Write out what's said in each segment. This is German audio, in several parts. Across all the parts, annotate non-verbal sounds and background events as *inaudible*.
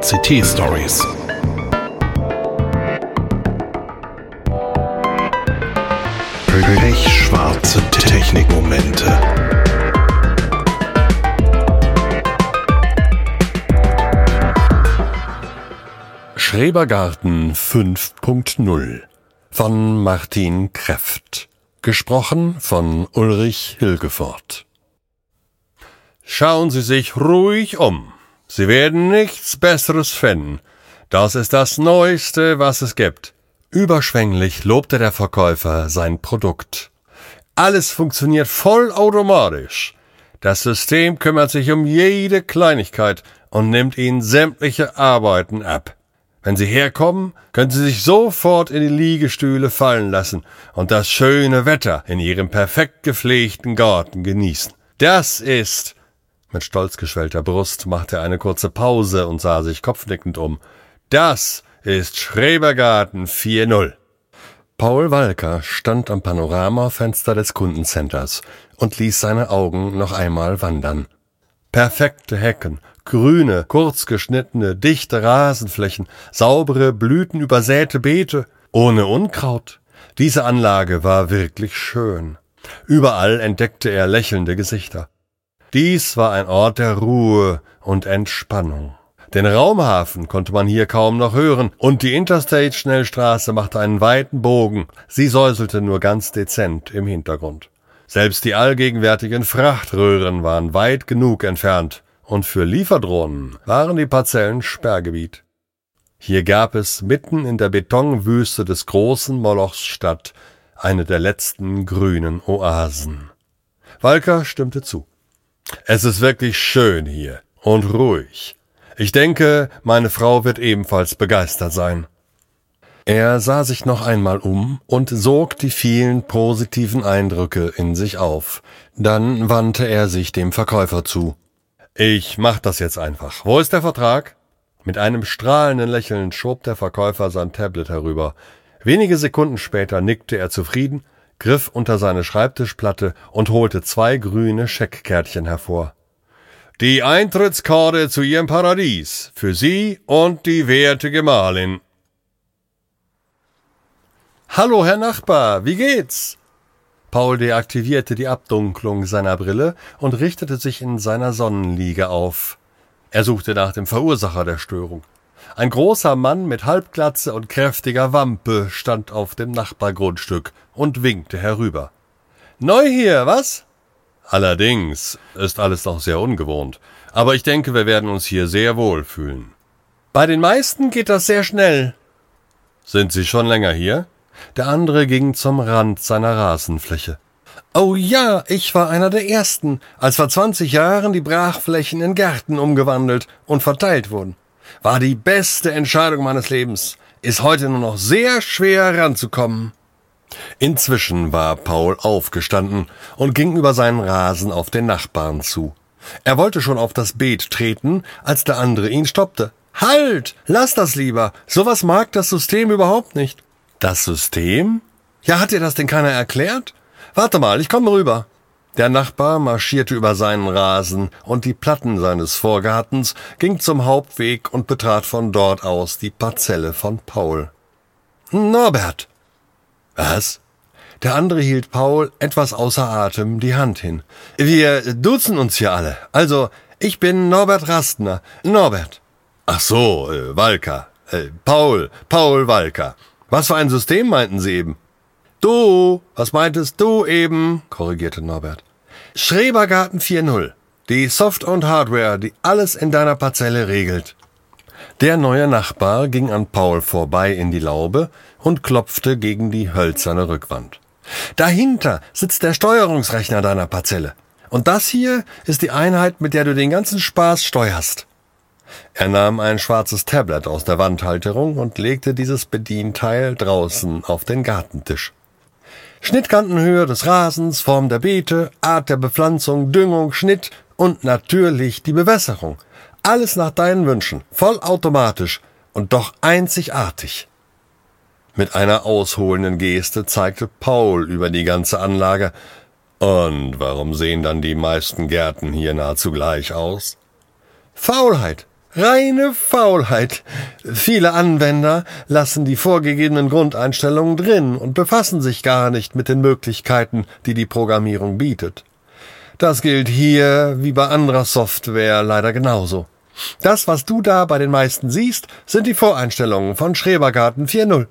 CT Stories. Pechschwarze Technikmomente. Schrebergarten 5.0 von Martin Kreft. Gesprochen von Ulrich Hilgefort. Schauen Sie sich ruhig um. Sie werden nichts Besseres finden. Das ist das Neueste, was es gibt. Überschwänglich lobte der Verkäufer sein Produkt. Alles funktioniert vollautomatisch. Das System kümmert sich um jede Kleinigkeit und nimmt Ihnen sämtliche Arbeiten ab. Wenn Sie herkommen, können Sie sich sofort in die Liegestühle fallen lassen und das schöne Wetter in Ihrem perfekt gepflegten Garten genießen. Das ist mit stolz geschwellter Brust machte er eine kurze Pause und sah sich kopfnickend um. Das ist Schrebergarten 4.0. Paul Walker stand am Panoramafenster des Kundencenters und ließ seine Augen noch einmal wandern. Perfekte Hecken, grüne, kurz geschnittene, dichte Rasenflächen, saubere, blütenübersäte Beete, ohne Unkraut. Diese Anlage war wirklich schön. Überall entdeckte er lächelnde Gesichter. Dies war ein Ort der Ruhe und Entspannung. Den Raumhafen konnte man hier kaum noch hören, und die Interstate-Schnellstraße machte einen weiten Bogen, sie säuselte nur ganz dezent im Hintergrund. Selbst die allgegenwärtigen Frachtröhren waren weit genug entfernt, und für Lieferdrohnen waren die Parzellen Sperrgebiet. Hier gab es mitten in der Betonwüste des großen Molochs Stadt eine der letzten grünen Oasen. Walker stimmte zu. Es ist wirklich schön hier und ruhig. Ich denke, meine Frau wird ebenfalls begeistert sein. Er sah sich noch einmal um und sog die vielen positiven Eindrücke in sich auf. Dann wandte er sich dem Verkäufer zu. Ich mach das jetzt einfach. Wo ist der Vertrag? Mit einem strahlenden Lächeln schob der Verkäufer sein Tablet herüber. Wenige Sekunden später nickte er zufrieden griff unter seine Schreibtischplatte und holte zwei grüne Scheckkärtchen hervor. Die Eintrittskarte zu Ihrem Paradies für Sie und die werte Gemahlin. Hallo, Herr Nachbar, wie geht's? Paul deaktivierte die Abdunklung seiner Brille und richtete sich in seiner Sonnenliege auf. Er suchte nach dem Verursacher der Störung. Ein großer Mann mit Halbglatze und kräftiger Wampe stand auf dem Nachbargrundstück und winkte herüber. Neu hier, was? Allerdings ist alles noch sehr ungewohnt, aber ich denke, wir werden uns hier sehr wohl fühlen. Bei den meisten geht das sehr schnell. Sind Sie schon länger hier? Der andere ging zum Rand seiner Rasenfläche. Oh ja, ich war einer der ersten, als vor zwanzig Jahren die Brachflächen in Gärten umgewandelt und verteilt wurden. War die beste Entscheidung meines Lebens. Ist heute nur noch sehr schwer ranzukommen. Inzwischen war Paul aufgestanden und ging über seinen Rasen auf den Nachbarn zu. Er wollte schon auf das Beet treten, als der andere ihn stoppte. Halt! Lass das lieber! Sowas mag das System überhaupt nicht. Das System? Ja, hat dir das denn keiner erklärt? Warte mal, ich komme rüber. Der Nachbar marschierte über seinen Rasen und die Platten seines Vorgartens, ging zum Hauptweg und betrat von dort aus die Parzelle von Paul. Norbert! Was? Der andere hielt Paul etwas außer Atem die Hand hin. Wir duzen uns hier alle. Also, ich bin Norbert Rastner. Norbert. Ach so, äh, Walker. Äh, Paul, Paul Walker. Was für ein System meinten Sie eben? Du, was meintest du eben? korrigierte Norbert. Schrebergarten 4.0. Die Soft- und Hardware, die alles in deiner Parzelle regelt. Der neue Nachbar ging an Paul vorbei in die Laube und klopfte gegen die hölzerne Rückwand. Dahinter sitzt der Steuerungsrechner deiner Parzelle. Und das hier ist die Einheit, mit der du den ganzen Spaß steuerst. Er nahm ein schwarzes Tablet aus der Wandhalterung und legte dieses Bedienteil draußen auf den Gartentisch. Schnittkantenhöhe des Rasens, Form der Beete, Art der Bepflanzung, Düngung, Schnitt und natürlich die Bewässerung. Alles nach deinen Wünschen, vollautomatisch und doch einzigartig. Mit einer ausholenden Geste zeigte Paul über die ganze Anlage. Und warum sehen dann die meisten Gärten hier nahezu gleich aus? Faulheit. Reine Faulheit. Viele Anwender lassen die vorgegebenen Grundeinstellungen drin und befassen sich gar nicht mit den Möglichkeiten, die die Programmierung bietet. Das gilt hier wie bei anderer Software leider genauso. Das, was du da bei den meisten siehst, sind die Voreinstellungen von Schrebergarten 4.0.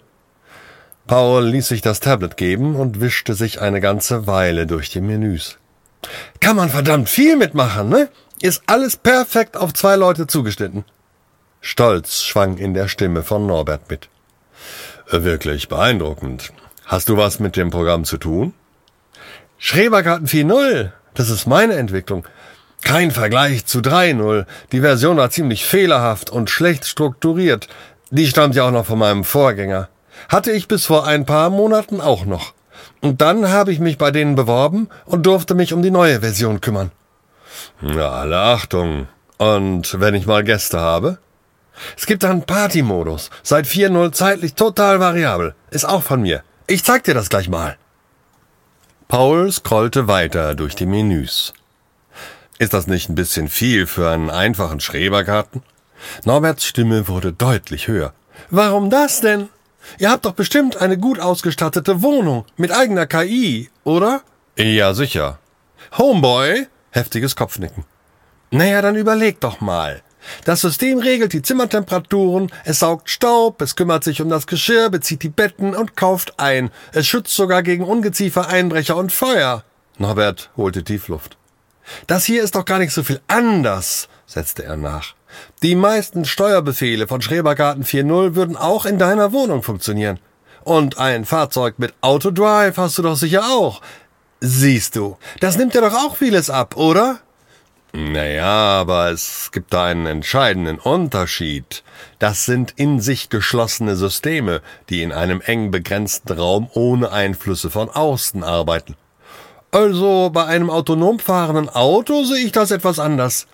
Paul ließ sich das Tablet geben und wischte sich eine ganze Weile durch die Menüs. Kann man verdammt viel mitmachen, ne? Ist alles perfekt auf zwei Leute zugeschnitten. Stolz schwang in der Stimme von Norbert mit. Wirklich beeindruckend. Hast du was mit dem Programm zu tun? Schrebergarten 4.0. Das ist meine Entwicklung. Kein Vergleich zu 3.0. Die Version war ziemlich fehlerhaft und schlecht strukturiert. Die stammt ja auch noch von meinem Vorgänger. Hatte ich bis vor ein paar Monaten auch noch. Und dann habe ich mich bei denen beworben und durfte mich um die neue Version kümmern. Ja, alle Achtung. Und wenn ich mal Gäste habe? Es gibt einen Party-Modus. Seit 4.0 zeitlich total variabel. Ist auch von mir. Ich zeig dir das gleich mal. Paul scrollte weiter durch die Menüs. Ist das nicht ein bisschen viel für einen einfachen Schrebergarten? Norberts Stimme wurde deutlich höher. Warum das denn? Ihr habt doch bestimmt eine gut ausgestattete Wohnung mit eigener KI, oder? Ja, sicher. Homeboy? Heftiges Kopfnicken. Naja, dann überleg doch mal. Das System regelt die Zimmertemperaturen, es saugt Staub, es kümmert sich um das Geschirr, bezieht die Betten und kauft ein. Es schützt sogar gegen Ungeziefer, Einbrecher und Feuer. Norbert holte Tiefluft. Das hier ist doch gar nicht so viel anders, setzte er nach. Die meisten Steuerbefehle von Schrebergarten 4.0 würden auch in deiner Wohnung funktionieren. Und ein Fahrzeug mit Autodrive hast du doch sicher auch. Siehst du, das nimmt dir doch auch vieles ab, oder? Naja, aber es gibt da einen entscheidenden Unterschied. Das sind in sich geschlossene Systeme, die in einem eng begrenzten Raum ohne Einflüsse von außen arbeiten. Also bei einem autonom fahrenden Auto sehe ich das etwas anders.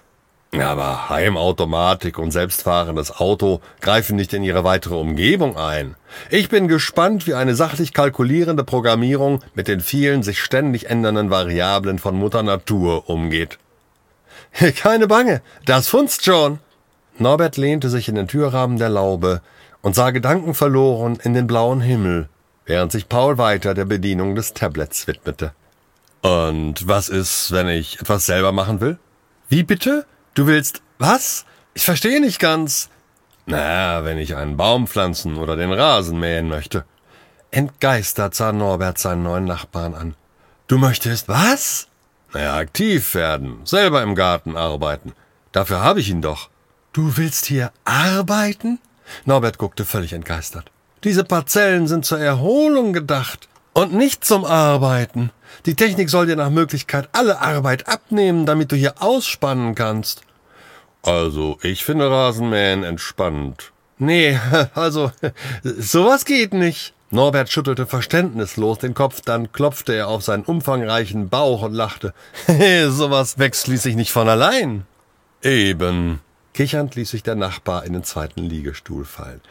Aber Heimautomatik und selbstfahrendes Auto greifen nicht in ihre weitere Umgebung ein. Ich bin gespannt, wie eine sachlich kalkulierende Programmierung mit den vielen sich ständig ändernden Variablen von Mutter Natur umgeht. *laughs* Keine Bange, das funzt schon. Norbert lehnte sich in den Türrahmen der Laube und sah gedankenverloren in den blauen Himmel, während sich Paul weiter der Bedienung des Tablets widmete. Und was ist, wenn ich etwas selber machen will? Wie bitte? Du willst was? Ich verstehe nicht ganz. Na, wenn ich einen Baum pflanzen oder den Rasen mähen möchte. Entgeistert sah Norbert seinen neuen Nachbarn an. Du möchtest was? Naja, aktiv werden, selber im Garten arbeiten. Dafür habe ich ihn doch. Du willst hier arbeiten? Norbert guckte völlig entgeistert. Diese Parzellen sind zur Erholung gedacht und nicht zum Arbeiten. Die Technik soll dir nach Möglichkeit alle Arbeit abnehmen, damit du hier ausspannen kannst. Also, ich finde Rasenmähen entspannt. Nee, *laughs* also, sowas geht nicht. Norbert schüttelte verständnislos den Kopf, dann klopfte er auf seinen umfangreichen Bauch und lachte. *laughs* sowas wächst schließlich nicht von allein. Eben. Kichernd ließ sich der Nachbar in den zweiten Liegestuhl fallen.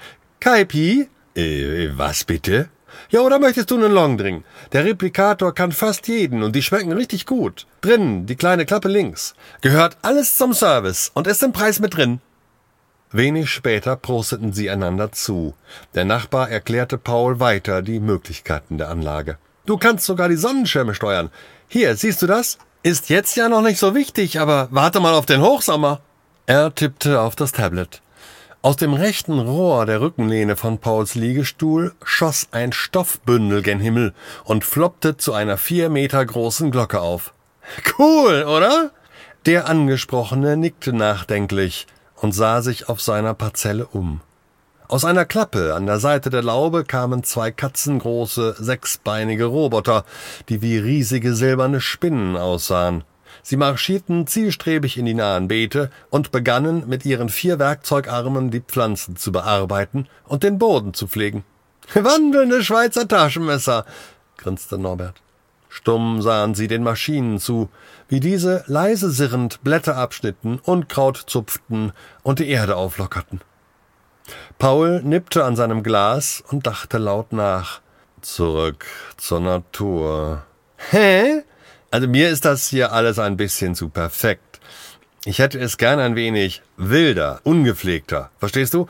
Kaipi? Äh, was bitte? Ja, oder möchtest du einen Longdrink? Der Replikator kann fast jeden und die schmecken richtig gut. Drinnen, die kleine Klappe links. Gehört alles zum Service und ist im Preis mit drin. Wenig später prosteten sie einander zu. Der Nachbar erklärte Paul weiter die Möglichkeiten der Anlage. Du kannst sogar die Sonnenschirme steuern. Hier, siehst du das? Ist jetzt ja noch nicht so wichtig, aber warte mal auf den Hochsommer. Er tippte auf das Tablet. Aus dem rechten Rohr der Rückenlehne von Pauls Liegestuhl schoss ein Stoffbündel gen Himmel und floppte zu einer vier Meter großen Glocke auf. Cool, oder? Der Angesprochene nickte nachdenklich und sah sich auf seiner Parzelle um. Aus einer Klappe an der Seite der Laube kamen zwei katzengroße, sechsbeinige Roboter, die wie riesige silberne Spinnen aussahen. Sie marschierten zielstrebig in die nahen Beete und begannen mit ihren vier Werkzeugarmen die Pflanzen zu bearbeiten und den Boden zu pflegen. *laughs* Wandelnde Schweizer Taschenmesser, grinste Norbert. Stumm sahen sie den Maschinen zu, wie diese leise sirrend Blätter abschnitten, Unkraut zupften und die Erde auflockerten. Paul nippte an seinem Glas und dachte laut nach. Zurück zur Natur. Hä? Also mir ist das hier alles ein bisschen zu perfekt. Ich hätte es gern ein wenig wilder, ungepflegter. Verstehst du?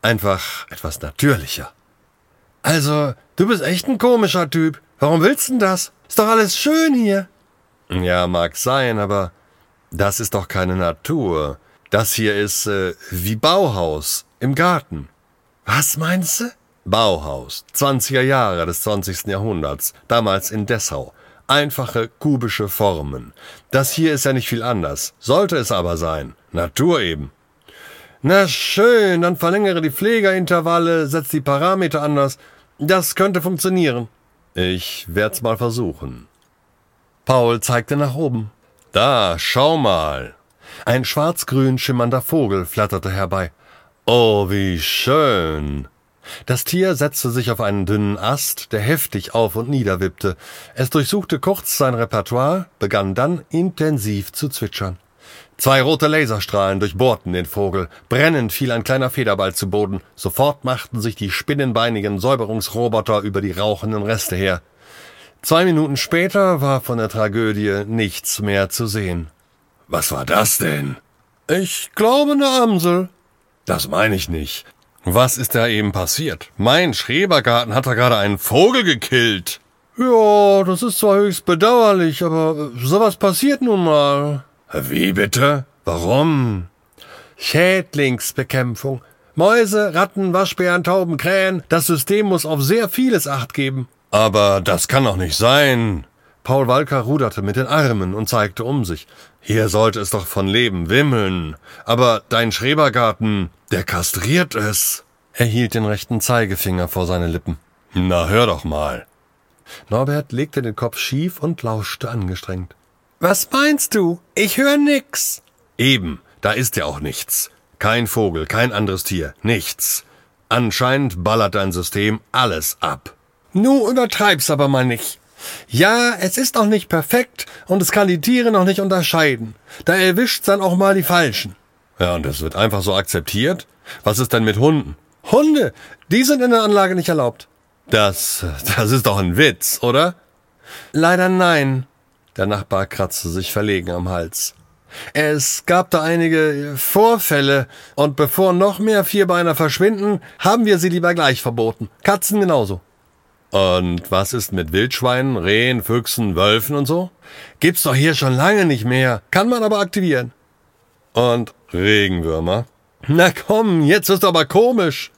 Einfach etwas natürlicher. Also, du bist echt ein komischer Typ. Warum willst denn das? Ist doch alles schön hier. Ja, mag sein, aber das ist doch keine Natur. Das hier ist äh, wie Bauhaus im Garten. Was meinst du? Bauhaus, 20er Jahre des 20. Jahrhunderts, damals in Dessau. Einfache kubische Formen. Das hier ist ja nicht viel anders. Sollte es aber sein. Natur eben. Na schön, dann verlängere die Pflegerintervalle, setz die Parameter anders. Das könnte funktionieren. Ich werd's mal versuchen. Paul zeigte nach oben. Da, schau mal. Ein schwarzgrün schimmernder Vogel flatterte herbei. Oh, wie schön. Das Tier setzte sich auf einen dünnen Ast, der heftig auf und nieder wippte. Es durchsuchte kurz sein Repertoire, begann dann intensiv zu zwitschern. Zwei rote Laserstrahlen durchbohrten den Vogel. Brennend fiel ein kleiner Federball zu Boden. Sofort machten sich die spinnenbeinigen Säuberungsroboter über die rauchenden Reste her. Zwei Minuten später war von der Tragödie nichts mehr zu sehen. Was war das denn? Ich glaube eine Amsel. Das meine ich nicht. Was ist da eben passiert? Mein Schrebergarten hat da gerade einen Vogel gekillt. Ja, das ist zwar höchst bedauerlich, aber sowas passiert nun mal. Wie bitte? Warum? Schädlingsbekämpfung. Mäuse, Ratten, Waschbären, Tauben, Krähen. Das System muss auf sehr vieles Acht geben. Aber das kann doch nicht sein. Paul Walker ruderte mit den Armen und zeigte um sich. Hier sollte es doch von Leben wimmeln. Aber dein Schrebergarten, der kastriert es. Er hielt den rechten Zeigefinger vor seine Lippen. Na, hör doch mal. Norbert legte den Kopf schief und lauschte angestrengt. Was meinst du? Ich hör nix. Eben, da ist ja auch nichts. Kein Vogel, kein anderes Tier, nichts. Anscheinend ballert dein System alles ab. Nu übertreib's aber mal nicht. Ja, es ist noch nicht perfekt und es kann die Tiere noch nicht unterscheiden. Da erwischt's dann auch mal die Falschen. Ja, und das wird einfach so akzeptiert? Was ist denn mit Hunden? Hunde, die sind in der Anlage nicht erlaubt. Das, das ist doch ein Witz, oder? Leider nein. Der Nachbar kratzte sich verlegen am Hals. Es gab da einige Vorfälle, und bevor noch mehr Vierbeiner verschwinden, haben wir sie lieber gleich verboten. Katzen genauso. Und was ist mit Wildschweinen, Rehen, Füchsen, Wölfen und so? Gibt's doch hier schon lange nicht mehr, kann man aber aktivieren. Und Regenwürmer? Na komm, jetzt ist aber komisch.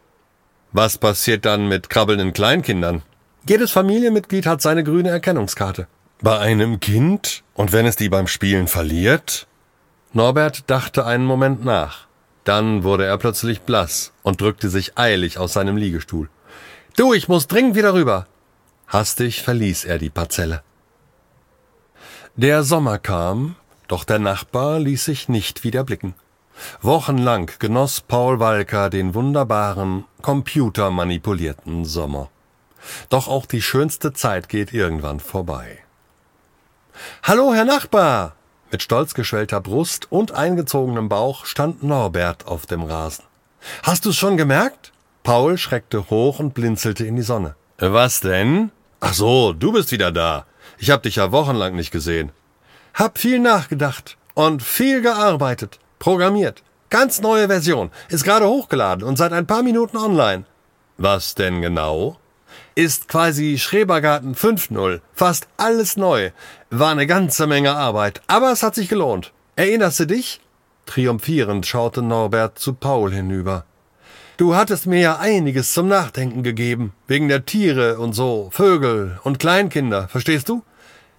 Was passiert dann mit krabbelnden Kleinkindern? Jedes Familienmitglied hat seine grüne Erkennungskarte. Bei einem Kind? Und wenn es die beim Spielen verliert? Norbert dachte einen Moment nach. Dann wurde er plötzlich blass und drückte sich eilig aus seinem Liegestuhl. Du, ich muss dringend wieder rüber. Hastig verließ er die Parzelle. Der Sommer kam, doch der Nachbar ließ sich nicht wieder blicken. Wochenlang genoss Paul Walker den wunderbaren, computermanipulierten Sommer. Doch auch die schönste Zeit geht irgendwann vorbei. Hallo, Herr Nachbar! Mit stolz geschwellter Brust und eingezogenem Bauch stand Norbert auf dem Rasen. Hast du's schon gemerkt? Paul schreckte hoch und blinzelte in die Sonne. Was denn? Ach so, du bist wieder da. Ich hab dich ja wochenlang nicht gesehen. Hab viel nachgedacht und viel gearbeitet, programmiert. Ganz neue Version, ist gerade hochgeladen und seit ein paar Minuten online. Was denn genau? ist quasi Schrebergarten 5.0. Fast alles neu. War eine ganze Menge Arbeit, aber es hat sich gelohnt. Erinnerst du dich? Triumphierend schaute Norbert zu Paul hinüber. Du hattest mir ja einiges zum Nachdenken gegeben, wegen der Tiere und so, Vögel und Kleinkinder, verstehst du?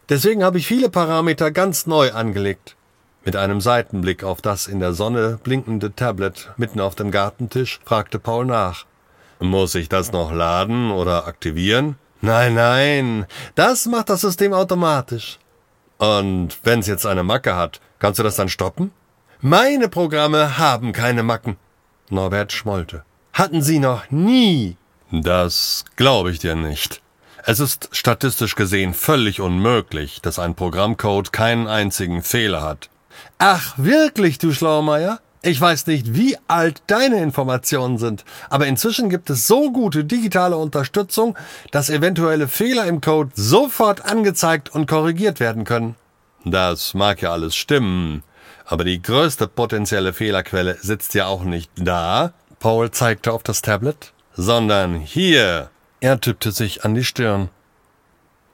Deswegen habe ich viele Parameter ganz neu angelegt. Mit einem Seitenblick auf das in der Sonne blinkende Tablet mitten auf dem Gartentisch fragte Paul nach. Muss ich das noch laden oder aktivieren? Nein, nein, das macht das System automatisch. Und wenn's jetzt eine Macke hat, kannst du das dann stoppen? Meine Programme haben keine Macken. Norbert schmollte. Hatten sie noch nie. Das glaube ich dir nicht. Es ist statistisch gesehen völlig unmöglich, dass ein Programmcode keinen einzigen Fehler hat. Ach, wirklich, du Schlaumeier? Ich weiß nicht, wie alt deine Informationen sind, aber inzwischen gibt es so gute digitale Unterstützung, dass eventuelle Fehler im Code sofort angezeigt und korrigiert werden können. Das mag ja alles stimmen, Aber die größte potenzielle Fehlerquelle sitzt ja auch nicht da, Paul zeigte auf das Tablet, sondern hier. Er tippte sich an die Stirn.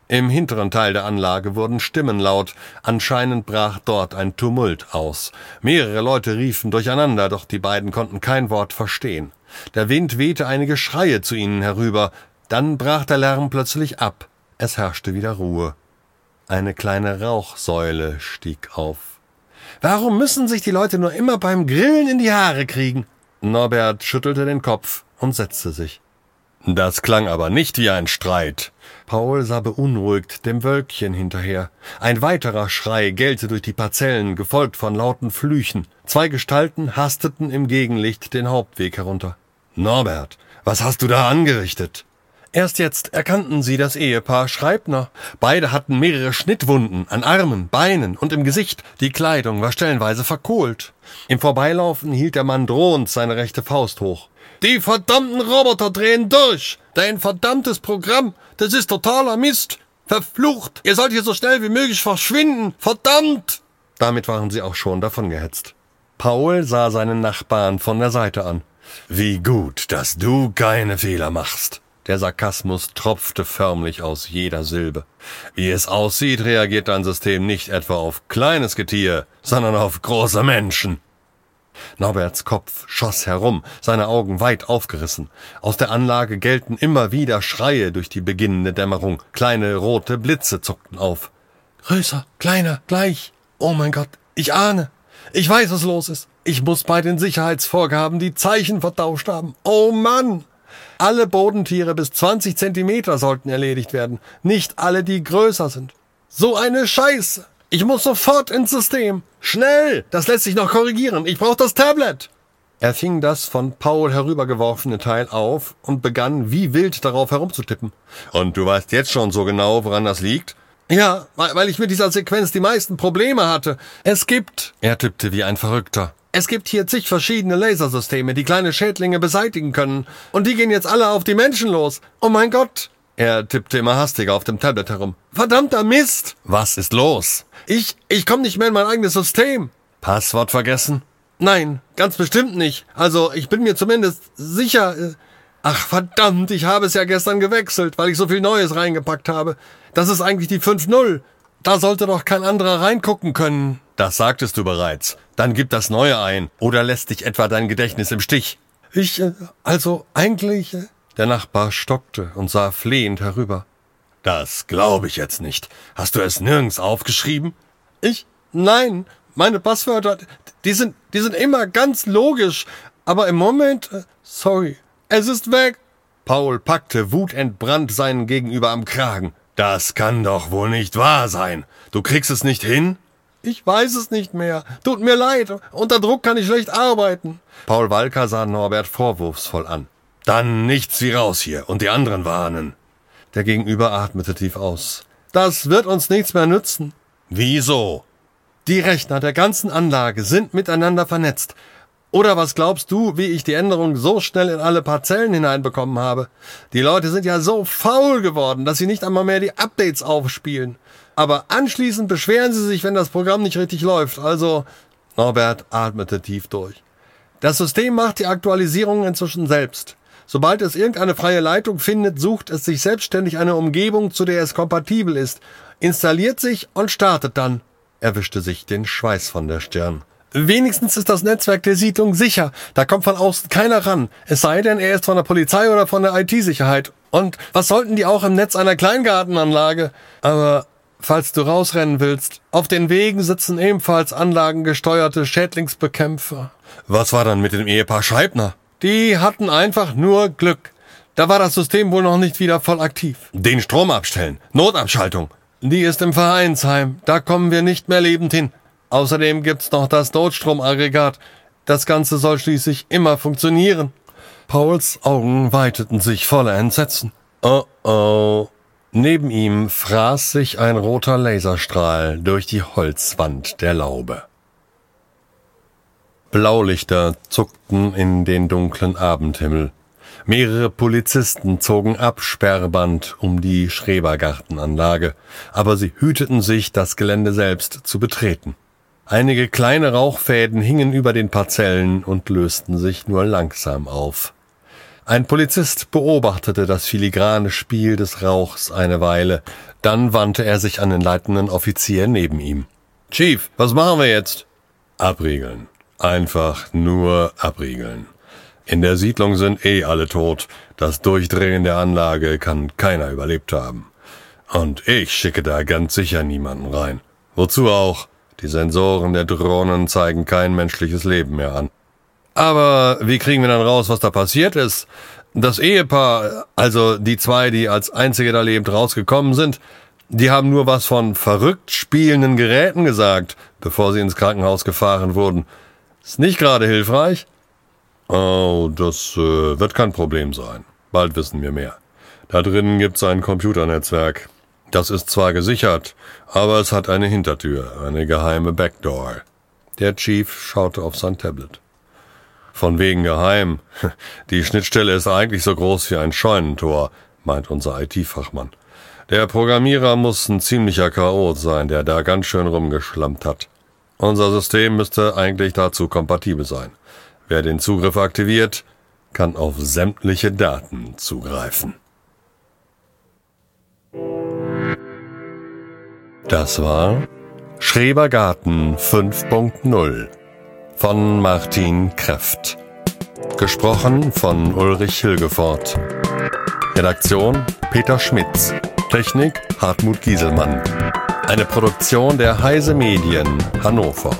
Im hinteren Teil der Anlage wurden Stimmen laut. Anscheinend brach dort ein Tumult aus. Mehrere Leute riefen durcheinander, doch die beiden konnten kein Wort verstehen. Der Wind wehte einige Schreie zu ihnen herüber. Dann brach der Lärm plötzlich ab. Es herrschte wieder Ruhe. Eine kleine Rauchsäule stieg auf. Warum müssen sich die Leute nur immer beim Grillen in die Haare kriegen? Norbert schüttelte den Kopf und setzte sich. Das klang aber nicht wie ein Streit. Paul sah beunruhigt dem Wölkchen hinterher. Ein weiterer Schrei gellte durch die Parzellen, gefolgt von lauten Flüchen. Zwei Gestalten hasteten im Gegenlicht den Hauptweg herunter. Norbert, was hast du da angerichtet? Erst jetzt erkannten sie das Ehepaar Schreibner. Beide hatten mehrere Schnittwunden an Armen, Beinen und im Gesicht. Die Kleidung war stellenweise verkohlt. Im Vorbeilaufen hielt der Mann drohend seine rechte Faust hoch. Die verdammten Roboter drehen durch. Dein verdammtes Programm, das ist totaler Mist. Verflucht. Ihr sollt hier so schnell wie möglich verschwinden. Verdammt. Damit waren sie auch schon davongehetzt. Paul sah seinen Nachbarn von der Seite an. Wie gut, dass du keine Fehler machst. Der Sarkasmus tropfte förmlich aus jeder Silbe. Wie es aussieht, reagiert dein System nicht etwa auf kleines Getier, sondern auf große Menschen. Norberts Kopf schoss herum, seine Augen weit aufgerissen. Aus der Anlage gellten immer wieder Schreie durch die beginnende Dämmerung. Kleine rote Blitze zuckten auf. Größer, kleiner, gleich. Oh mein Gott, ich ahne. Ich weiß, was los ist. Ich muss bei den Sicherheitsvorgaben die Zeichen vertauscht haben. Oh Mann! Alle Bodentiere bis 20 Zentimeter sollten erledigt werden. Nicht alle, die größer sind. So eine Scheiße! Ich muss sofort ins System. Schnell! Das lässt sich noch korrigieren. Ich brauche das Tablet. Er fing das von Paul herübergeworfene Teil auf und begann wie wild darauf herumzutippen. Und du weißt jetzt schon so genau, woran das liegt? Ja, weil ich mit dieser Sequenz die meisten Probleme hatte. Es gibt. Er tippte wie ein Verrückter. Es gibt hier zig verschiedene Lasersysteme, die kleine Schädlinge beseitigen können. Und die gehen jetzt alle auf die Menschen los. Oh mein Gott! Er tippte immer hastiger auf dem Tablet herum. Verdammter Mist! Was ist los? Ich, ich komme nicht mehr in mein eigenes System. Passwort vergessen? Nein, ganz bestimmt nicht. Also, ich bin mir zumindest sicher. Äh, ach, verdammt, ich habe es ja gestern gewechselt, weil ich so viel Neues reingepackt habe. Das ist eigentlich die 5.0. Da sollte doch kein anderer reingucken können. Das sagtest du bereits. Dann gib das Neue ein. Oder lässt dich etwa dein Gedächtnis im Stich? Ich, äh, also eigentlich. Äh, der Nachbar stockte und sah flehend herüber. Das glaube ich jetzt nicht. Hast du es nirgends aufgeschrieben? Ich? Nein. Meine Passwörter, die sind, die sind immer ganz logisch. Aber im Moment, äh, sorry, es ist weg. Paul packte wutentbrannt seinen Gegenüber am Kragen. Das kann doch wohl nicht wahr sein. Du kriegst es nicht hin? Ich weiß es nicht mehr. Tut mir leid. Unter Druck kann ich schlecht arbeiten. Paul Walker sah Norbert vorwurfsvoll an. Dann nichts wie raus hier und die anderen warnen. Der Gegenüber atmete tief aus. Das wird uns nichts mehr nützen. Wieso? Die Rechner der ganzen Anlage sind miteinander vernetzt. Oder was glaubst du, wie ich die Änderung so schnell in alle Parzellen hineinbekommen habe? Die Leute sind ja so faul geworden, dass sie nicht einmal mehr die Updates aufspielen. Aber anschließend beschweren sie sich, wenn das Programm nicht richtig läuft. Also, Norbert atmete tief durch. Das System macht die Aktualisierung inzwischen selbst. Sobald es irgendeine freie Leitung findet, sucht es sich selbstständig eine Umgebung, zu der es kompatibel ist, installiert sich und startet dann. Er wischte sich den Schweiß von der Stirn. Wenigstens ist das Netzwerk der Siedlung sicher. Da kommt von außen keiner ran. Es sei denn, er ist von der Polizei oder von der IT-Sicherheit. Und was sollten die auch im Netz einer Kleingartenanlage? Aber falls du rausrennen willst, auf den Wegen sitzen ebenfalls anlagengesteuerte Schädlingsbekämpfer. Was war dann mit dem Ehepaar Scheibner? Die hatten einfach nur Glück. Da war das System wohl noch nicht wieder voll aktiv. Den Strom abstellen. Notabschaltung. Die ist im Vereinsheim. Da kommen wir nicht mehr lebend hin. Außerdem gibt's noch das Notstromaggregat. Das Ganze soll schließlich immer funktionieren. Pauls Augen weiteten sich voller Entsetzen. Oh oh. Neben ihm fraß sich ein roter Laserstrahl durch die Holzwand der Laube. Blaulichter zuckten in den dunklen Abendhimmel. Mehrere Polizisten zogen Absperrband um die Schrebergartenanlage, aber sie hüteten sich, das Gelände selbst zu betreten. Einige kleine Rauchfäden hingen über den Parzellen und lösten sich nur langsam auf. Ein Polizist beobachtete das filigrane Spiel des Rauchs eine Weile, dann wandte er sich an den leitenden Offizier neben ihm. Chief, was machen wir jetzt? Abriegeln. Einfach nur abriegeln. In der Siedlung sind eh alle tot. Das Durchdrehen der Anlage kann keiner überlebt haben. Und ich schicke da ganz sicher niemanden rein. Wozu auch? Die Sensoren der Drohnen zeigen kein menschliches Leben mehr an. Aber wie kriegen wir dann raus, was da passiert ist? Das Ehepaar, also die zwei, die als einzige da lebend rausgekommen sind, die haben nur was von verrückt spielenden Geräten gesagt, bevor sie ins Krankenhaus gefahren wurden. Ist nicht gerade hilfreich? Oh, das äh, wird kein Problem sein. Bald wissen wir mehr. Da drinnen gibt's ein Computernetzwerk. Das ist zwar gesichert, aber es hat eine Hintertür, eine geheime Backdoor. Der Chief schaute auf sein Tablet. Von wegen geheim. *laughs* Die Schnittstelle ist eigentlich so groß wie ein Scheunentor, meint unser IT-Fachmann. Der Programmierer muss ein ziemlicher Chaot sein, der da ganz schön rumgeschlampt hat. Unser System müsste eigentlich dazu kompatibel sein. Wer den Zugriff aktiviert, kann auf sämtliche Daten zugreifen. Das war Schrebergarten 5.0 von Martin Kreft. Gesprochen von Ulrich Hilgefort. Redaktion Peter Schmitz. Technik Hartmut Gieselmann. Eine Produktion der Heise Medien Hannover.